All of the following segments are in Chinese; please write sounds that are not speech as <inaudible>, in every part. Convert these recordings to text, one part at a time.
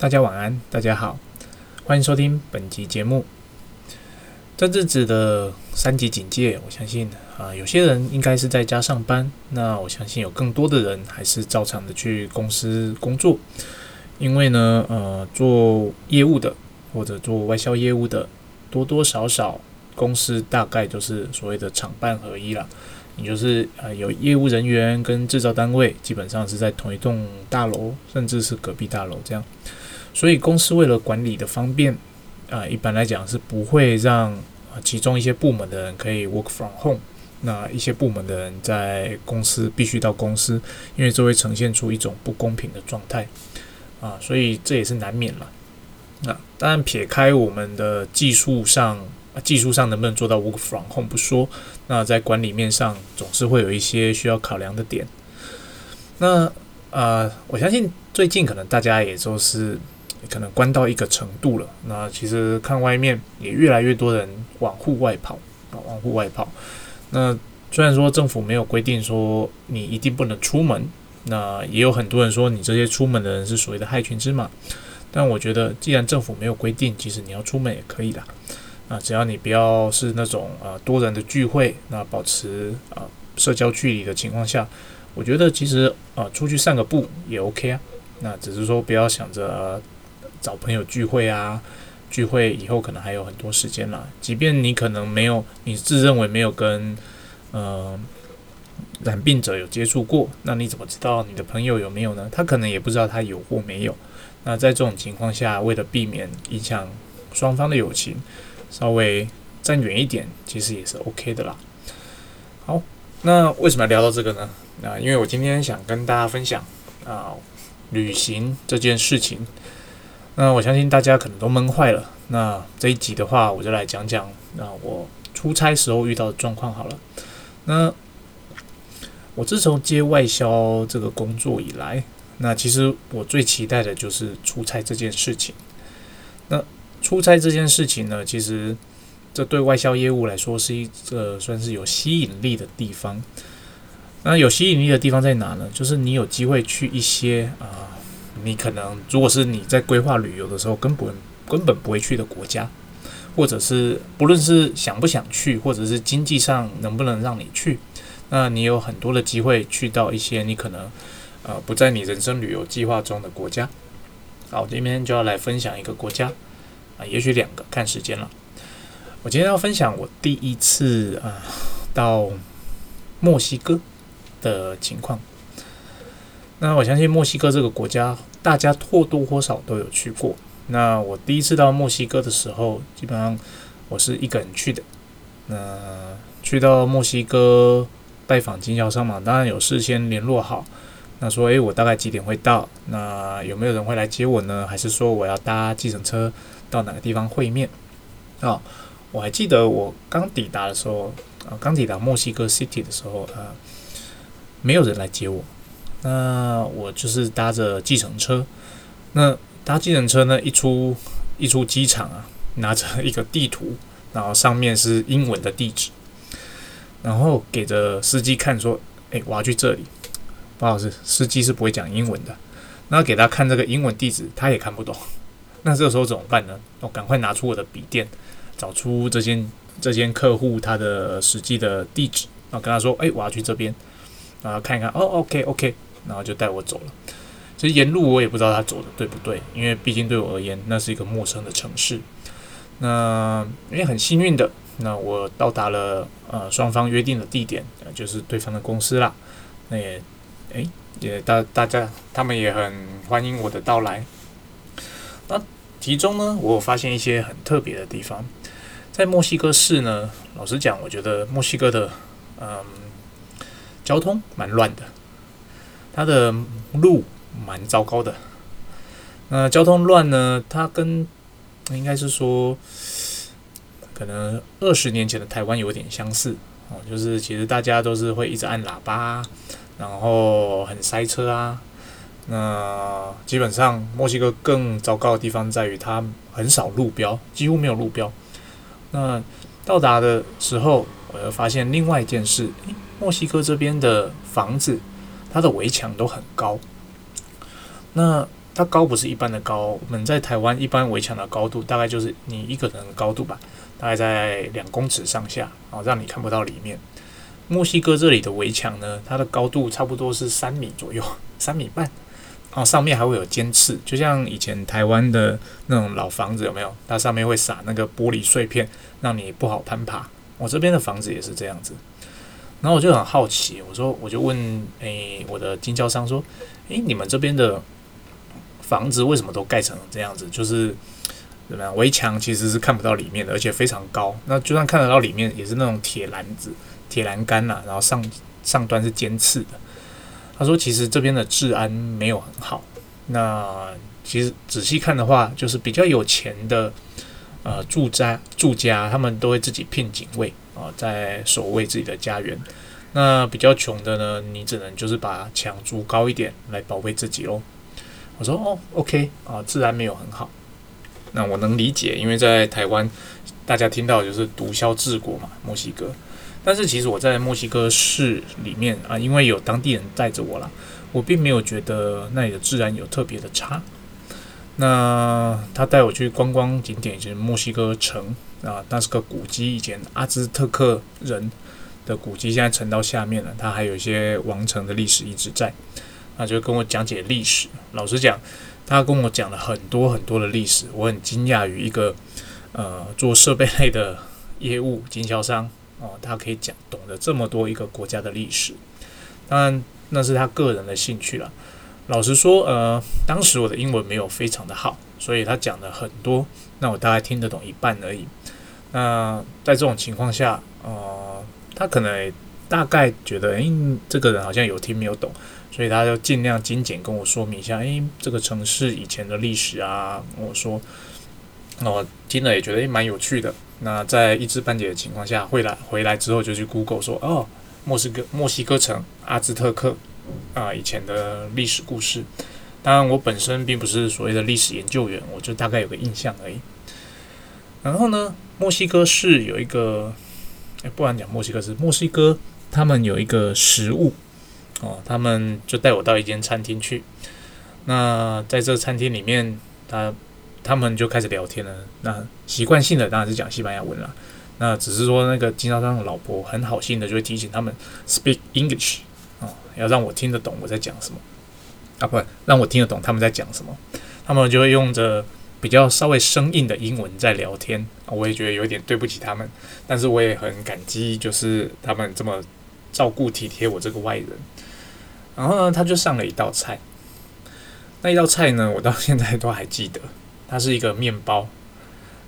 大家晚安，大家好，欢迎收听本集节目。这日子的三级警戒，我相信啊，有些人应该是在家上班，那我相信有更多的人还是照常的去公司工作。因为呢，呃，做业务的或者做外销业务的，多多少少公司大概就是所谓的厂办合一了，也就是呃有业务人员跟制造单位基本上是在同一栋大楼，甚至是隔壁大楼这样。所以公司为了管理的方便，啊，一般来讲是不会让其中一些部门的人可以 work from home，那一些部门的人在公司必须到公司，因为这会呈现出一种不公平的状态。啊，所以这也是难免了。那当然，撇开我们的技术上，技术上能不能做到 work from home 不说，那在管理面上总是会有一些需要考量的点。那呃，我相信最近可能大家也都是可能关到一个程度了。那其实看外面也越来越多人往户外跑啊，往户外跑。那虽然说政府没有规定说你一定不能出门。那也有很多人说你这些出门的人是所谓的害群之马，但我觉得既然政府没有规定，其实你要出门也可以的。啊，只要你不要是那种啊多人的聚会，那保持啊社交距离的情况下，我觉得其实啊出去散个步也 OK 啊。那只是说不要想着找朋友聚会啊，聚会以后可能还有很多时间啦。即便你可能没有，你自认为没有跟嗯。染病者有接触过，那你怎么知道你的朋友有没有呢？他可能也不知道他有或没有。那在这种情况下，为了避免影响双方的友情，稍微站远一点，其实也是 OK 的啦。好，那为什么要聊到这个呢？啊，因为我今天想跟大家分享啊，旅行这件事情。那我相信大家可能都闷坏了。那这一集的话，我就来讲讲啊，我出差时候遇到的状况好了。那我自从接外销这个工作以来，那其实我最期待的就是出差这件事情。那出差这件事情呢，其实这对外销业务来说是一个算是有吸引力的地方。那有吸引力的地方在哪呢？就是你有机会去一些啊，你可能如果是你在规划旅游的时候根本根本不会去的国家，或者是不论是想不想去，或者是经济上能不能让你去。那你有很多的机会去到一些你可能呃不在你人生旅游计划中的国家。好，今天就要来分享一个国家啊，也许两个，看时间了。我今天要分享我第一次啊到墨西哥的情况。那我相信墨西哥这个国家，大家或多或少都有去过。那我第一次到墨西哥的时候，基本上我是一个人去的。那去到墨西哥。拜访经销商嘛，当然有事先联络好。那说，诶，我大概几点会到？那有没有人会来接我呢？还是说我要搭计程车到哪个地方会面？啊，我还记得我刚抵达的时候，啊，刚抵达墨西哥 City 的时候，啊，没有人来接我。那我就是搭着计程车。那搭计程车呢，一出一出机场啊，拿着一个地图，然后上面是英文的地址。然后给着司机看，说：“哎，我要去这里。”不好意思，司机是不会讲英文的。那给他看这个英文地址，他也看不懂。<laughs> 那这个时候怎么办呢？我赶快拿出我的笔电，找出这间这间客户他的实际的地址，然后跟他说：“哎，我要去这边。”然后看一看，哦，OK，OK，然后就带我走了。其实沿路我也不知道他走的对不对，因为毕竟对我而言，那是一个陌生的城市。那因为很幸运的。那我到达了呃双方约定的地点，就是对方的公司啦。那也，诶，也大大家他们也很欢迎我的到来。那其中呢，我发现一些很特别的地方。在墨西哥市呢，老实讲，我觉得墨西哥的嗯交通蛮乱的，它的路蛮糟糕的。那交通乱呢，它跟应该是说。可能二十年前的台湾有点相似哦，就是其实大家都是会一直按喇叭，然后很塞车啊。那基本上墨西哥更糟糕的地方在于它很少路标，几乎没有路标。那到达的时候，我又发现另外一件事：墨西哥这边的房子，它的围墙都很高。那它高不是一般的高，我们在台湾一般围墙的高度大概就是你一个人的高度吧，大概在两公尺上下，哦，让你看不到里面。墨西哥这里的围墙呢，它的高度差不多是三米左右，<laughs> 三米半，哦，上面还会有尖刺，就像以前台湾的那种老房子有没有？它上面会撒那个玻璃碎片，让你不好攀爬。我这边的房子也是这样子。然后我就很好奇，我说我就问诶我的经销商说，诶你们这边的房子为什么都盖成这样子？就是怎么样？围墙其实是看不到里面的，而且非常高。那就算看得到里面，也是那种铁栏子、铁栏杆呐，然后上上端是尖刺的。他说其实这边的治安没有很好。那其实仔细看的话，就是比较有钱的呃住家住家，他们都会自己聘警卫。啊，在守卫自己的家园。那比较穷的呢，你只能就是把墙筑高一点来保卫自己喽。我说哦，OK 啊，自然没有很好。那我能理解，因为在台湾大家听到就是毒枭治国嘛，墨西哥。但是其实我在墨西哥市里面啊，因为有当地人带着我啦，我并没有觉得那里的治安有特别的差。那他带我去观光景点，就是墨西哥城。啊，那是个古迹，以前阿兹特克人的古迹，现在沉到下面了。他还有一些王城的历史一直在。那就跟我讲解历史。老实讲，他跟我讲了很多很多的历史，我很惊讶于一个呃做设备类的业务经销商哦，他可以讲懂得这么多一个国家的历史。当然，那是他个人的兴趣了。老实说，呃，当时我的英文没有非常的好，所以他讲的很多，那我大概听得懂一半而已。那在这种情况下，呃，他可能大概觉得，诶，这个人好像有听没有懂，所以他就尽量精简跟我说明一下，诶，这个城市以前的历史啊，我说，那我听了也觉得诶蛮有趣的。那在一知半解的情况下，回来回来之后就去 Google 说，哦，墨西哥墨西哥城阿兹特克啊，以前的历史故事。当然，我本身并不是所谓的历史研究员，我就大概有个印象而已。然后呢？墨西哥是有一个，哎，不然讲墨西哥是，墨西哥他们有一个食物哦，他们就带我到一间餐厅去。那在这餐厅里面，他他们就开始聊天了。那习惯性的当然是讲西班牙文了。那只是说那个经销商的老婆很好心的就会提醒他们 speak English，要让我听得懂我在讲什么。啊，不让我听得懂他们在讲什么，他们就会用着。比较稍微生硬的英文在聊天，我也觉得有点对不起他们，但是我也很感激，就是他们这么照顾体贴我这个外人。然后呢，他就上了一道菜，那一道菜呢，我到现在都还记得，它是一个面包，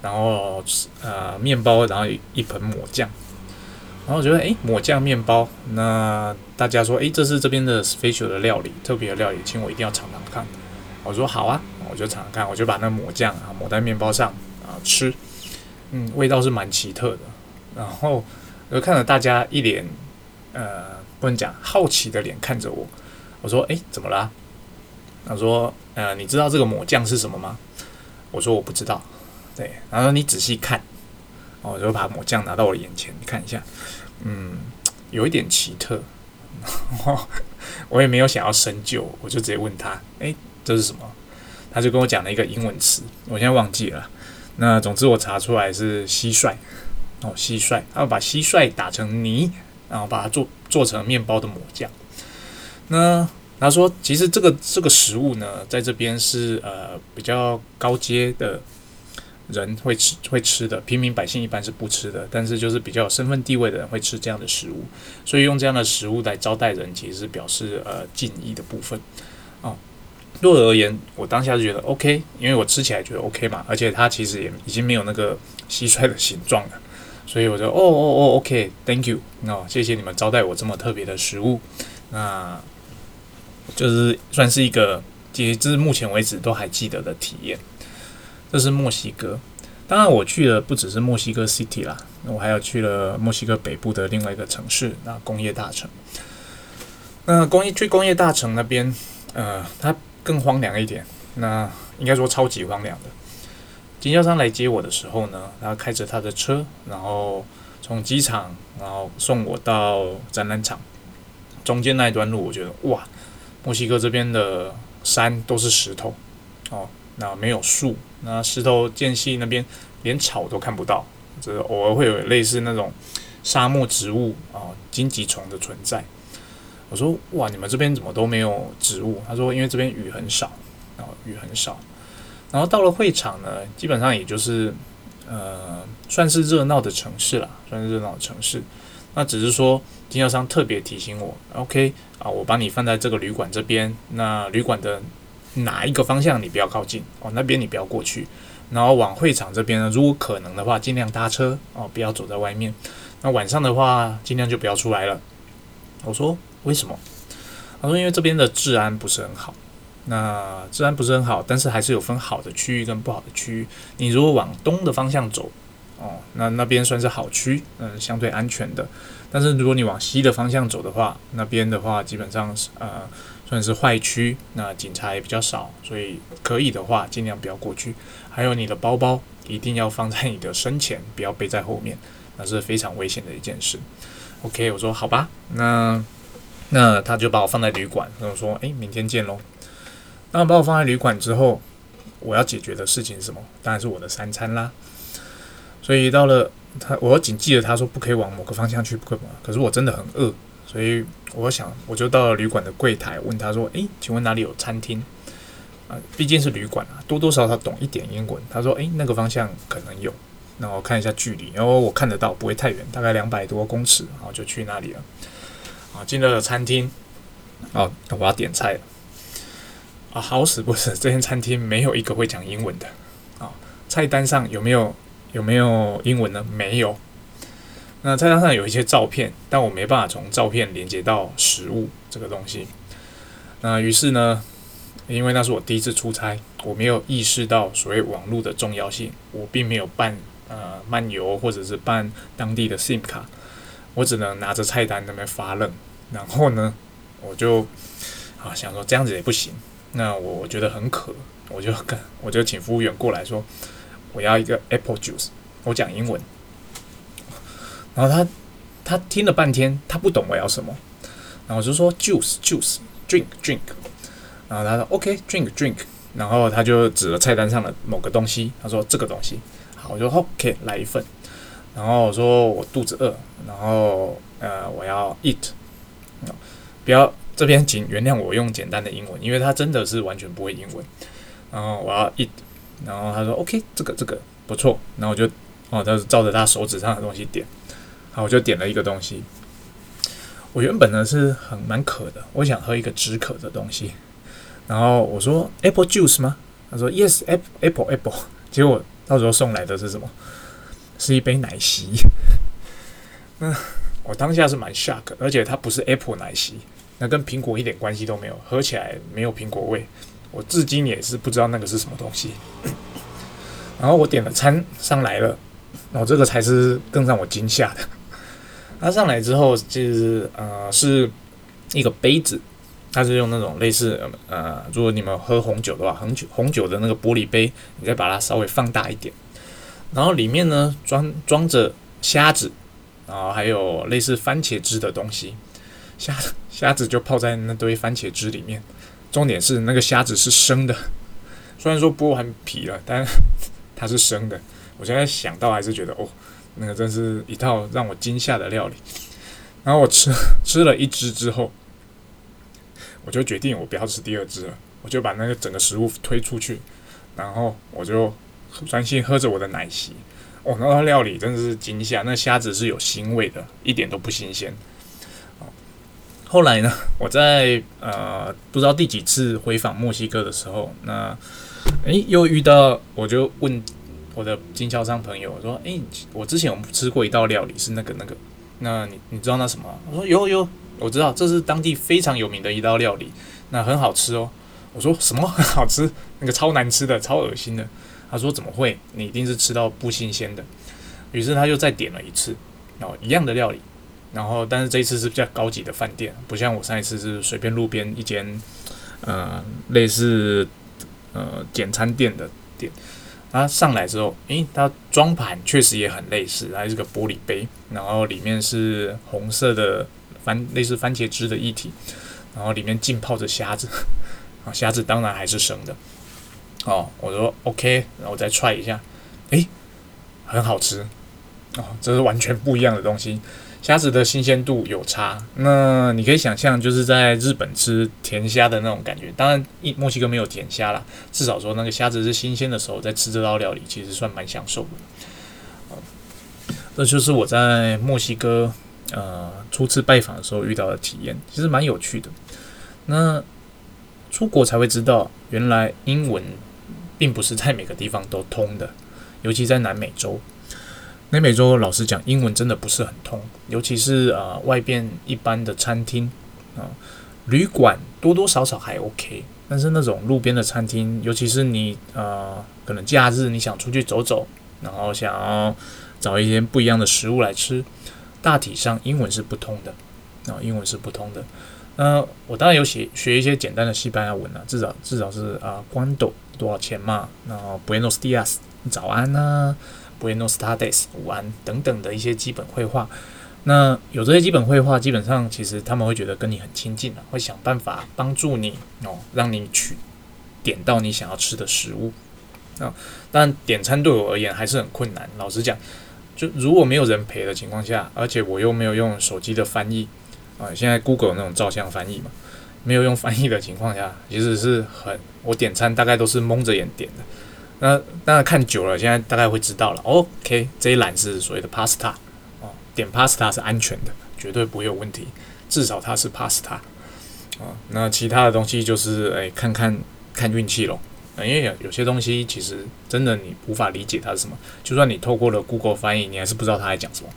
然后呃面包，然后一盆抹酱，然后我觉得诶，抹酱面包，那大家说诶，这是这边的 special 的料理，特别的料理，请我一定要尝尝看。我说好啊。我就尝尝看，我就把那抹酱啊抹在面包上啊吃，嗯，味道是蛮奇特的。然后我就看着大家一脸呃不能讲好奇的脸看着我，我说哎怎么了？他说呃你知道这个抹酱是什么吗？我说我不知道。对，然后你仔细看，我就把抹酱拿到我眼前你看一下，嗯，有一点奇特。<laughs> 我也没有想要深究，我就直接问他，哎，这是什么？他就跟我讲了一个英文词，我现在忘记了。那总之我查出来是蟋蟀哦，蟋蟀。他把蟋蟀打成泥，然后把它做做成面包的抹酱。那他说，其实这个这个食物呢，在这边是呃比较高阶的人会吃会吃的，平民百姓一般是不吃的。但是就是比较有身份地位的人会吃这样的食物，所以用这样的食物来招待人，其实是表示呃敬意的部分哦。对我而言，我当下就觉得 OK，因为我吃起来觉得 OK 嘛，而且它其实也已经没有那个蟋蟀的形状了，所以我就哦哦哦，OK，Thank you，那谢谢你们招待我这么特别的食物，那就是算是一个截至目前为止都还记得的体验。这是墨西哥，当然我去的不只是墨西哥 City 啦，我还有去了墨西哥北部的另外一个城市，那工业大城。那工业去工业大城那边，呃，它。更荒凉一点，那应该说超级荒凉的。经销商来接我的时候呢，他开着他的车，然后从机场，然后送我到展览场。中间那一段路，我觉得哇，墨西哥这边的山都是石头哦，那没有树，那石头间隙那边连草都看不到，这偶尔会有类似那种沙漠植物啊、荆棘丛的存在。我说哇，你们这边怎么都没有植物？他说因为这边雨很少，然后雨很少。然后到了会场呢，基本上也就是呃，算是热闹的城市了，算是热闹的城市。那只是说经销商特别提醒我，OK 啊，我把你放在这个旅馆这边，那旅馆的哪一个方向你不要靠近哦，那边你不要过去。然后往会场这边呢，如果可能的话，尽量搭车哦，不要走在外面。那晚上的话，尽量就不要出来了。我说。为什么？他说：“因为这边的治安不是很好。那治安不是很好，但是还是有分好的区域跟不好的区域。你如果往东的方向走，哦，那那边算是好区，嗯，相对安全的。但是如果你往西的方向走的话，那边的话基本上是呃算是坏区，那警察也比较少，所以可以的话尽量不要过去。还有你的包包一定要放在你的身前，不要背在后面，那是非常危险的一件事。OK，我说好吧，那。”那他就把我放在旅馆，跟我说：“诶，明天见喽。”那把我放在旅馆之后，我要解决的事情是什么？当然是我的三餐啦。所以到了他，我谨记得他说不可以往某个方向去，不可以。可是我真的很饿，所以我想我就到了旅馆的柜台，问他说：“诶，请问哪里有餐厅？”啊，毕竟是旅馆啊，多多少少懂一点英文。他说：“诶，那个方向可能有。”那我看一下距离，然后我看得到，不会太远，大概两百多公尺，然后就去那里了。啊，进了餐厅，哦，我要点菜了。啊，好死不死，这间餐厅没有一个会讲英文的。啊，菜单上有没有有没有英文呢？没有。那菜单上有一些照片，但我没办法从照片连接到食物这个东西。那于是呢，因为那是我第一次出差，我没有意识到所谓网络的重要性，我并没有办呃漫游或者是办当地的 SIM 卡。我只能拿着菜单那边发愣，然后呢，我就啊想说这样子也不行，那我觉得很渴，我就跟我就请服务员过来说我要一个 apple juice，我讲英文，然后他他听了半天，他不懂我要什么，然后我就说 juice juice drink drink，然后他说 OK drink drink，然后他就指了菜单上的某个东西，他说这个东西，好，我就 OK 来一份。然后我说我肚子饿，然后呃我要 eat，不要这边请原谅我用简单的英文，因为他真的是完全不会英文。然后我要 eat，然后他说 OK 这个这个不错，然后我就哦他是照着他手指上的东西点，好我就点了一个东西。我原本呢是很蛮渴的，我想喝一个止渴的东西。然后我说 apple juice 吗？他说 yes apple apple apple。结果到时候送来的是什么？是一杯奶昔，<laughs> 嗯，我当下是蛮 shock，而且它不是 Apple 奶昔，那跟苹果一点关系都没有，喝起来没有苹果味，我至今也是不知道那个是什么东西。然后我点了餐上来了，然后这个才是更让我惊吓的。它上来之后就是呃是一个杯子，它是用那种类似呃，如果你们喝红酒的话，红酒红酒的那个玻璃杯，你再把它稍微放大一点。然后里面呢装装着虾子，然后还有类似番茄汁的东西，虾虾子就泡在那堆番茄汁里面。重点是那个虾子是生的，虽然说剥完皮了，但 <laughs> 它是生的。我现在想到还是觉得哦，那个真是一套让我惊吓的料理。然后我吃 <laughs> 吃了一只之后，我就决定我不要吃第二只了，我就把那个整个食物推出去，然后我就。专心喝着我的奶昔，哦，那道料理真的是惊吓。那虾子是有腥味的，一点都不新鲜。后来呢，我在呃不知道第几次回访墨西哥的时候，那诶又遇到，我就问我的经销商朋友说：“诶，我之前有吃过一道料理是那个那个，那你你知道那什么？”我说：“有有，我知道，这是当地非常有名的一道料理，那很好吃哦。”我说：“什么很好吃？那个超难吃的，超恶心的。”他说：“怎么会？你一定是吃到不新鲜的。”于是他就再点了一次，然后一样的料理，然后但是这一次是比较高级的饭店，不像我上一次是随便路边一间，呃，类似呃简餐店的店。他上来之后，诶，他装盘确实也很类似，还是个玻璃杯，然后里面是红色的番类似番茄汁的液体，然后里面浸泡着虾子，<laughs> 啊，虾子当然还是生的。哦，我说 OK，然后我再踹一下，诶，很好吃哦，这是完全不一样的东西。虾子的新鲜度有差，那你可以想象，就是在日本吃甜虾的那种感觉。当然，一墨西哥没有甜虾啦，至少说那个虾子是新鲜的时候，在吃这道料理，其实算蛮享受的。这就是我在墨西哥呃初次拜访的时候遇到的体验，其实蛮有趣的。那出国才会知道，原来英文并不是在每个地方都通的，尤其在南美洲。南美洲老实讲，英文真的不是很通，尤其是呃外边一般的餐厅啊，旅馆多多少少还 OK，但是那种路边的餐厅，尤其是你呃可能假日你想出去走走，然后想要找一些不一样的食物来吃，大体上英文是不通的啊，英文是不通的。那我当然有学学一些简单的西班牙文啊，至少至少是啊，Guando 多少钱嘛，然后 Buenos dias 早安呐。Buenos tardes，午安等等的一些基本绘画。那有这些基本绘画，基本上其实他们会觉得跟你很亲近了，会想办法帮助你哦，让你去点到你想要吃的食物啊。但点餐对我而言还是很困难。老实讲，就如果没有人陪的情况下，而且我又没有用手机的翻译啊，现在 Google 那种照相翻译嘛，没有用翻译的情况下，其实是很我点餐大概都是蒙着眼点的。那当然看久了，现在大概会知道了。OK，这一栏是所谓的 pasta 哦，点 pasta 是安全的，绝对不会有问题，至少它是 pasta 啊。那其他的东西就是哎，看看看运气咯。因为有有些东西其实真的你无法理解它是什么，就算你透过了 Google 翻译，你还是不知道它在讲什么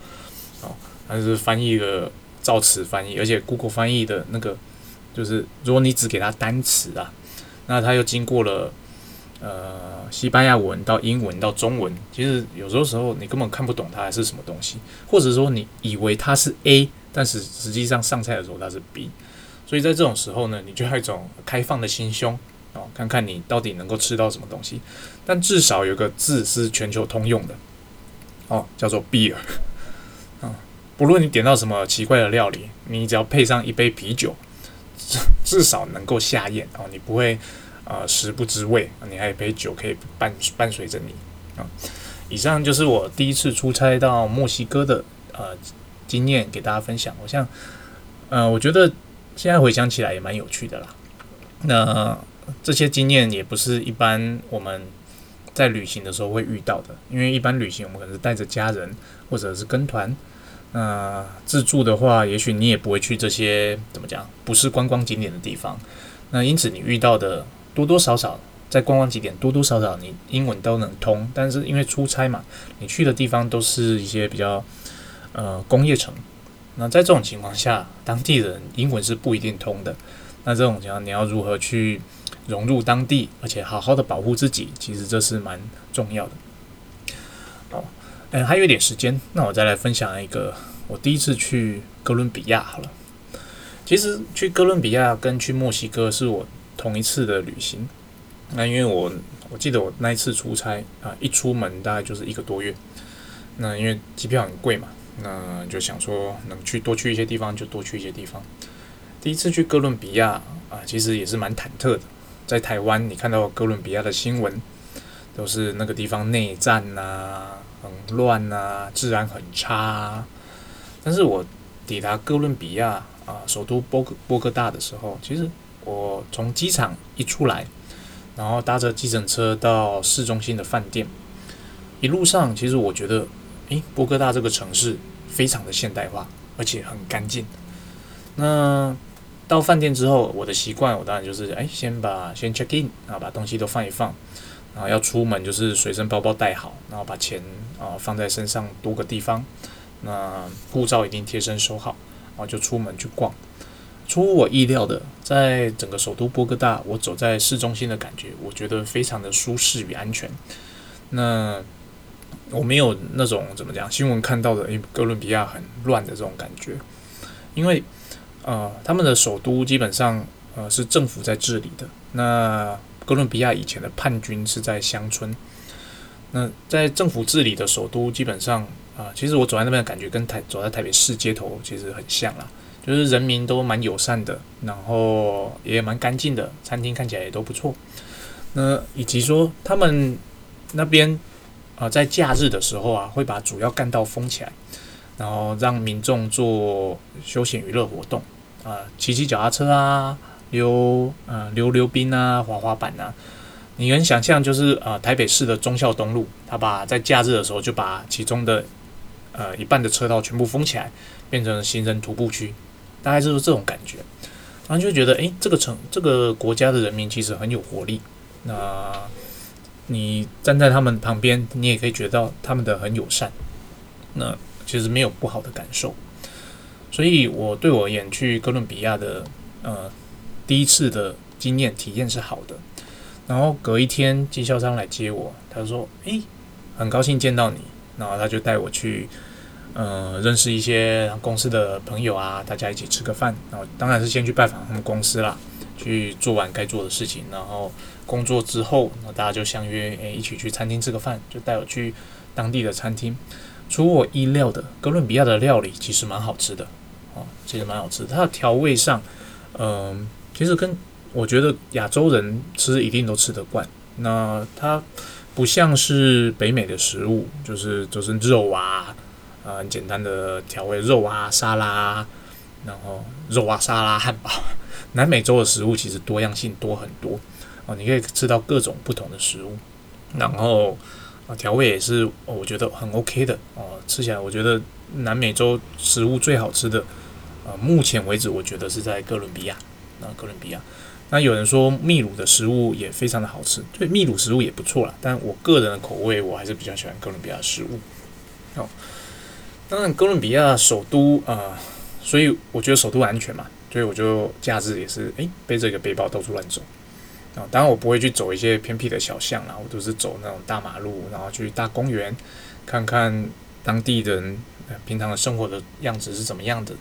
哦。它是翻译的造词翻译，而且 Google 翻译的那个就是，如果你只给它单词啊，那它又经过了。呃，西班牙文到英文到中文，其实有时候时候你根本看不懂它是什么东西，或者说你以为它是 A，但是实际上上菜的时候它是 B，所以在这种时候呢，你就要一种开放的心胸哦，看看你到底能够吃到什么东西。但至少有个字是全球通用的哦，叫做 beer 啊，<laughs> 不论你点到什么奇怪的料理，你只要配上一杯啤酒，至至少能够下咽哦，你不会。啊，食不知味，你还有杯酒可以伴伴随着你啊。以上就是我第一次出差到墨西哥的呃经验，给大家分享。我像，呃，我觉得现在回想起来也蛮有趣的啦。那这些经验也不是一般我们在旅行的时候会遇到的，因为一般旅行我们可能是带着家人或者是跟团。那自助的话，也许你也不会去这些怎么讲，不是观光景点的地方。那因此你遇到的。多多少少在观光景点，多多少少你英文都能通，但是因为出差嘛，你去的地方都是一些比较呃工业城，那在这种情况下，当地人英文是不一定通的。那这种情况你要如何去融入当地，而且好好的保护自己，其实这是蛮重要的。哦，嗯，还有一点时间，那我再来分享一个我第一次去哥伦比亚好了。其实去哥伦比亚跟去墨西哥是我。同一次的旅行，那因为我我记得我那一次出差啊，一出门大概就是一个多月。那因为机票很贵嘛，那就想说能去多去一些地方就多去一些地方。第一次去哥伦比亚啊，其实也是蛮忐忑的。在台湾，你看到哥伦比亚的新闻，都是那个地方内战呐，很乱呐，治安很差。但是我抵达哥伦比亚啊，首都波哥波哥大的时候，其实。我从机场一出来，然后搭着计程车到市中心的饭店，一路上其实我觉得，诶，波哥大这个城市非常的现代化，而且很干净。那到饭店之后，我的习惯我当然就是，诶，先把先 check in 啊，把东西都放一放，然后要出门就是随身包包带好，然后把钱啊放在身上多个地方，那护照一定贴身收好，然后就出门去逛。出乎我意料的，在整个首都波哥大，我走在市中心的感觉，我觉得非常的舒适与安全。那我没有那种怎么讲新闻看到的，因为哥伦比亚很乱的这种感觉。因为呃，他们的首都基本上呃是政府在治理的。那哥伦比亚以前的叛军是在乡村。那在政府治理的首都，基本上啊，其实我走在那边的感觉，跟台走在台北市街头其实很像啦。就是人民都蛮友善的，然后也蛮干净的，餐厅看起来也都不错。那以及说他们那边啊，在假日的时候啊，会把主要干道封起来，然后让民众做休闲娱乐活动啊，骑骑脚踏车啊，溜啊溜溜冰啊，滑滑板啊。你能想象，就是呃台北市的忠孝东路，他把在假日的时候就把其中的呃一半的车道全部封起来，变成行人徒步区，大概就是这种感觉。然后就觉得，诶，这个城这个国家的人民其实很有活力。那你站在他们旁边，你也可以觉得他们的很友善。那其实没有不好的感受。所以我对我而言，去哥伦比亚的呃第一次的经验体验是好的。然后隔一天，经销商来接我，他说：“诶，很高兴见到你。”然后他就带我去，呃，认识一些公司的朋友啊，大家一起吃个饭。然后当然是先去拜访他们公司啦，去做完该做的事情。然后工作之后，那大家就相约，诶，一起去餐厅吃个饭，就带我去当地的餐厅。出乎我意料的，哥伦比亚的料理其实蛮好吃的，哦，其实蛮好吃。它的调味上，嗯，其实跟我觉得亚洲人吃一定都吃得惯，那它不像是北美的食物，就是就是肉啊，啊很简单的调味肉啊沙拉，然后肉啊沙拉汉堡。南美洲的食物其实多样性多很多哦，你可以吃到各种不同的食物，然后啊调味也是我觉得很 OK 的哦，吃起来我觉得南美洲食物最好吃的啊，目前为止我觉得是在哥伦比亚，那哥伦比亚。那有人说秘鲁的食物也非常的好吃，对，秘鲁食物也不错啦。但我个人的口味，我还是比较喜欢哥伦比亚食物。好，当然哥伦比亚首都啊，所以我觉得首都安全嘛，所以我就假日也是诶背着一个背包到处乱走啊。当然我不会去走一些偏僻的小巷啦，我都是走那种大马路，然后去大公园看看当地人平常的生活的样子是怎么样的，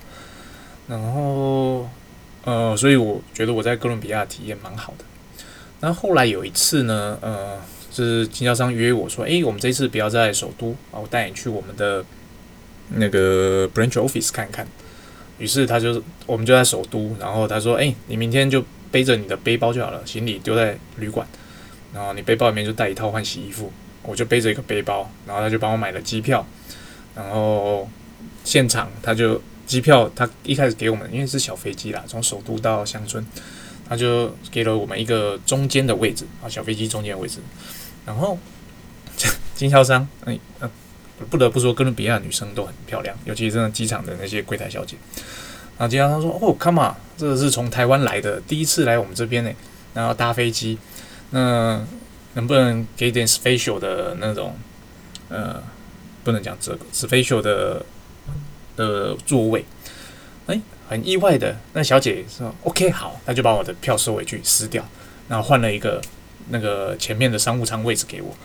然后。呃，所以我觉得我在哥伦比亚体验蛮好的。那后来有一次呢，呃，是经销商约我说，诶，我们这次不要在首都啊，我带你去我们的那个 branch office 看看。于是他就我们就在首都，然后他说，诶，你明天就背着你的背包就好了，行李丢在旅馆，然后你背包里面就带一套换洗衣服。我就背着一个背包，然后他就帮我买了机票，然后现场他就。机票他一开始给我们，因为是小飞机啦，从首都到乡村，他就给了我们一个中间的位置啊，小飞机中间位置。然后经销商，哎，不得不说，哥伦比亚女生都很漂亮，尤其是机场的那些柜台小姐。然后经销商说：“哦，come on，这是从台湾来的，第一次来我们这边呢，然后搭飞机，那能不能给点 special 的那种？呃，不能讲这个 special 的。”的座位，哎，很意外的，那小姐说 OK 好，那就把我的票收回去撕掉，然后换了一个那个前面的商务舱位置给我，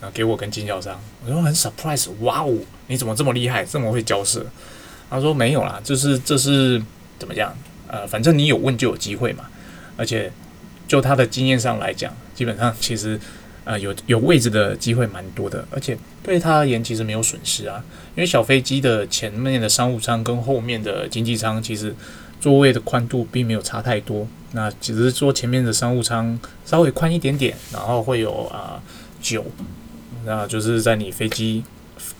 啊，给我跟经销商，我说很 surprise，哇哦，你怎么这么厉害，这么会交涉？他说没有啦，就是这是怎么样？呃，反正你有问就有机会嘛，而且就他的经验上来讲，基本上其实。啊，有有位置的机会蛮多的，而且对他而言其实没有损失啊，因为小飞机的前面的商务舱跟后面的经济舱其实座位的宽度并没有差太多，那只是说前面的商务舱稍微宽一点点，然后会有啊酒，那就是在你飞机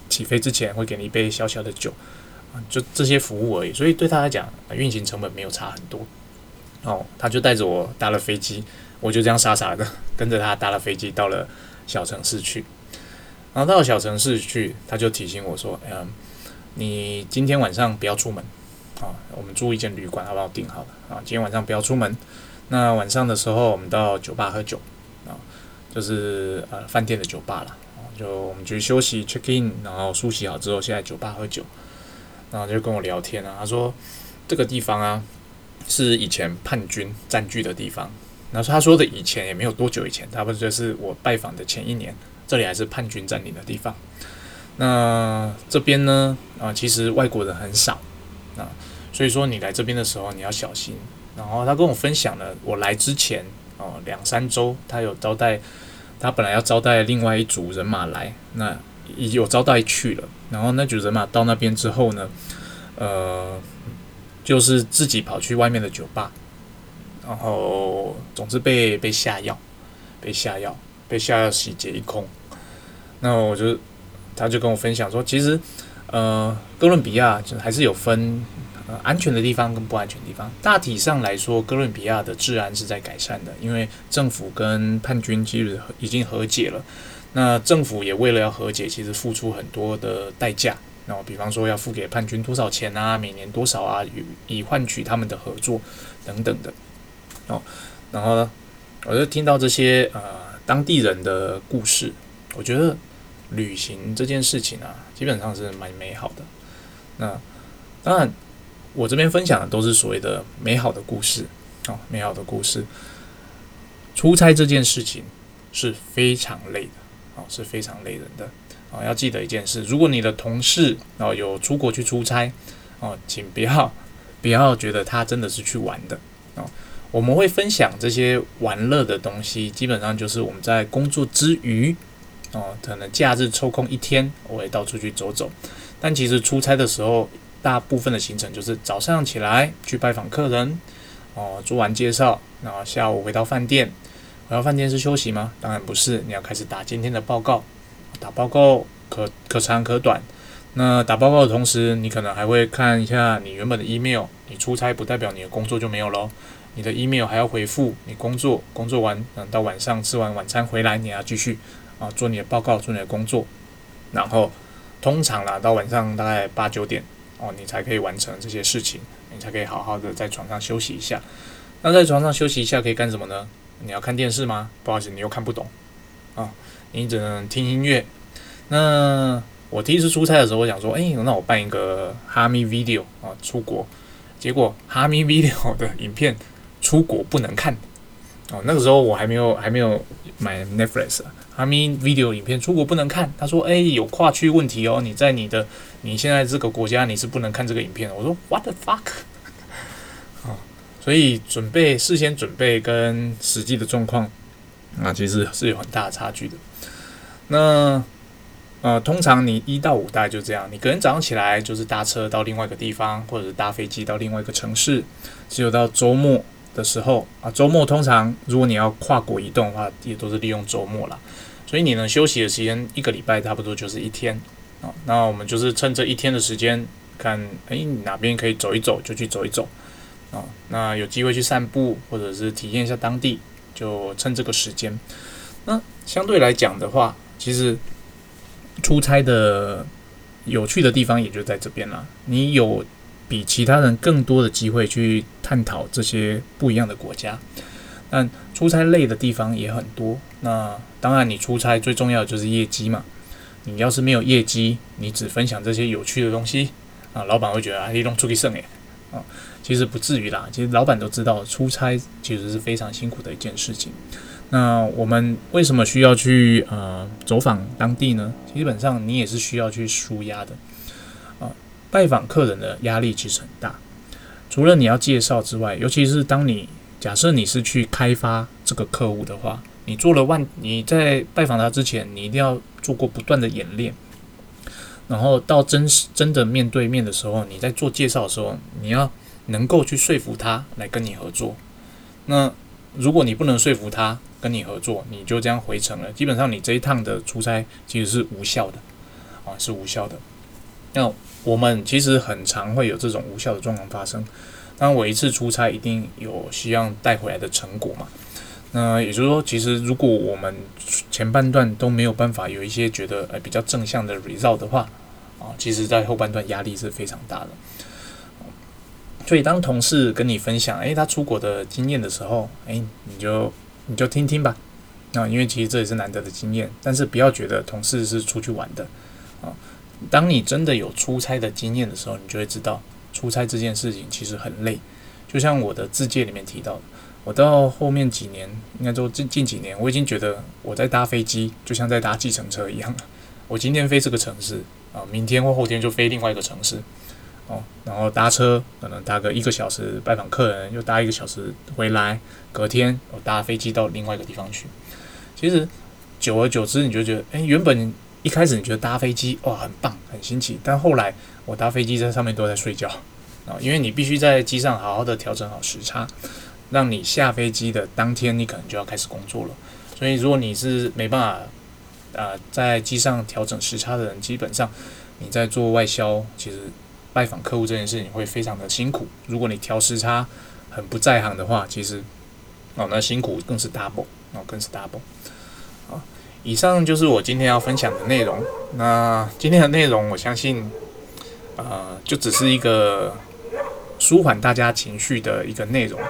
起飞之前会给你一杯小小的酒，啊，就这些服务而已，所以对他来讲运行成本没有差很多，哦，他就带着我搭了飞机。我就这样傻傻的 <laughs> 跟着他搭了飞机到了小城市去，然后到了小城市去，他就提醒我说：“嗯，你今天晚上不要出门啊，我们住一间旅馆，好不好？订好了啊，今天晚上不要出门。那晚上的时候，我们到酒吧喝酒啊，就是呃饭店的酒吧了，就我们去休息 check in，然后梳洗好之后，现在酒吧喝酒，然后就跟我聊天啊，他说这个地方啊是以前叛军占据的地方。”然后他说的以前也没有多久以前，差不多就是我拜访的前一年，这里还是叛军占领的地方。那这边呢，啊，其实外国人很少啊，所以说你来这边的时候你要小心。然后他跟我分享了，我来之前哦两三周，他有招待，他本来要招待另外一组人马来，那有招待去了。然后那组人马到那边之后呢，呃，就是自己跑去外面的酒吧。然后，总之被被下药，被下药，被下药洗劫一空。那我就他就跟我分享说，其实呃，哥伦比亚就还是有分安全的地方跟不安全的地方。大体上来说，哥伦比亚的治安是在改善的，因为政府跟叛军其实已经和解了。那政府也为了要和解，其实付出很多的代价。然后，比方说要付给叛军多少钱啊，每年多少啊，以以换取他们的合作等等的。哦，然后呢，我就听到这些呃当地人的故事，我觉得旅行这件事情啊，基本上是蛮美好的。那当然，我这边分享的都是所谓的美好的故事哦，美好的故事。出差这件事情是非常累的。是非常累人的啊！要记得一件事：如果你的同事哦有出国去出差哦，请不要不要觉得他真的是去玩的哦。我们会分享这些玩乐的东西，基本上就是我们在工作之余哦，可能假日抽空一天，我会到处去走走。但其实出差的时候，大部分的行程就是早上起来去拜访客人哦，做完介绍，然后下午回到饭店。回到饭店是休息吗？当然不是，你要开始打今天的报告。打报告可可长可短。那打报告的同时，你可能还会看一下你原本的 email。你出差不代表你的工作就没有喽，你的 email 还要回复。你工作工作完，嗯，到晚上吃完晚餐回来，你要继续啊做你的报告，做你的工作。然后通常啦，到晚上大概八九点哦，你才可以完成这些事情，你才可以好好的在床上休息一下。那在床上休息一下可以干什么呢？你要看电视吗？不好意思，你又看不懂啊，你只能听音乐。那我第一次出差的时候，我想说，哎，那我办一个哈密 video 啊，出国。结果哈密 video 的影片出国不能看哦。那个时候我还没有还没有买 Netflix 啊，哈密 video 影片出国不能看。他说，哎，有跨区问题哦，你在你的你现在这个国家你是不能看这个影片的。我说，What the fuck？哦所以准备事先准备跟实际的状况啊，其实是有很大的差距的。那呃，通常你一到五大概就这样，你隔天早上起来就是搭车到另外一个地方，或者是搭飞机到另外一个城市。只有到周末的时候啊，周末通常如果你要跨国移动的话，也都是利用周末了。所以你能休息的时间一个礼拜差不多就是一天啊。那我们就是趁这一天的时间，看诶哪边可以走一走就去走一走。啊，那有机会去散步，或者是体验一下当地，就趁这个时间。那相对来讲的话，其实出差的有趣的地方也就在这边了。你有比其他人更多的机会去探讨这些不一样的国家。但出差累的地方也很多。那当然，你出差最重要的就是业绩嘛。你要是没有业绩，你只分享这些有趣的东西啊，老板会觉得啊，你弄出去剩诶。啊。其实不至于啦，其实老板都知道出差其实是非常辛苦的一件事情。那我们为什么需要去呃走访当地呢？基本上你也是需要去舒压的。拜访客人的压力其实很大，除了你要介绍之外，尤其是当你假设你是去开发这个客户的话，你做了万你在拜访他之前，你一定要做过不断的演练，然后到真实真的面对面的时候，你在做介绍的时候，你要。能够去说服他来跟你合作，那如果你不能说服他跟你合作，你就这样回程了。基本上你这一趟的出差其实是无效的，啊，是无效的。那我们其实很常会有这种无效的状况发生。当我一次出差一定有希望带回来的成果嘛？那也就是说，其实如果我们前半段都没有办法有一些觉得呃比较正向的 result 的话，啊，其实在后半段压力是非常大的。所以，当同事跟你分享，诶，他出国的经验的时候，诶，你就你就听听吧。那因为其实这也是难得的经验，但是不要觉得同事是出去玩的啊。当你真的有出差的经验的时候，你就会知道出差这件事情其实很累。就像我的字界里面提到的，我到后面几年，应该说近近几年，我已经觉得我在搭飞机就像在搭计程车一样了。我今天飞这个城市啊，明天或后天就飞另外一个城市。哦，然后搭车可能搭个一个小时拜访客人，又搭一个小时回来，隔天我搭飞机到另外一个地方去。其实久而久之，你就觉得，哎，原本一开始你觉得搭飞机哇很棒很新奇，但后来我搭飞机在上面都在睡觉啊，因为你必须在机上好好的调整好时差，让你下飞机的当天你可能就要开始工作了。所以如果你是没办法呃在机上调整时差的人，基本上你在做外销，其实拜访客户这件事情会非常的辛苦。如果你调时差很不在行的话，其实哦那辛苦更是 double，哦更是 double。以上就是我今天要分享的内容。那今天的内容，我相信呃就只是一个舒缓大家情绪的一个内容。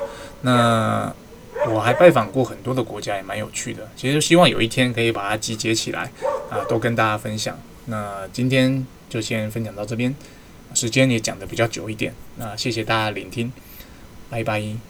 那我还拜访过很多的国家，也蛮有趣的。其实希望有一天可以把它集结起来，啊，都跟大家分享。那今天就先分享到这边，时间也讲的比较久一点。那谢谢大家聆听，拜拜。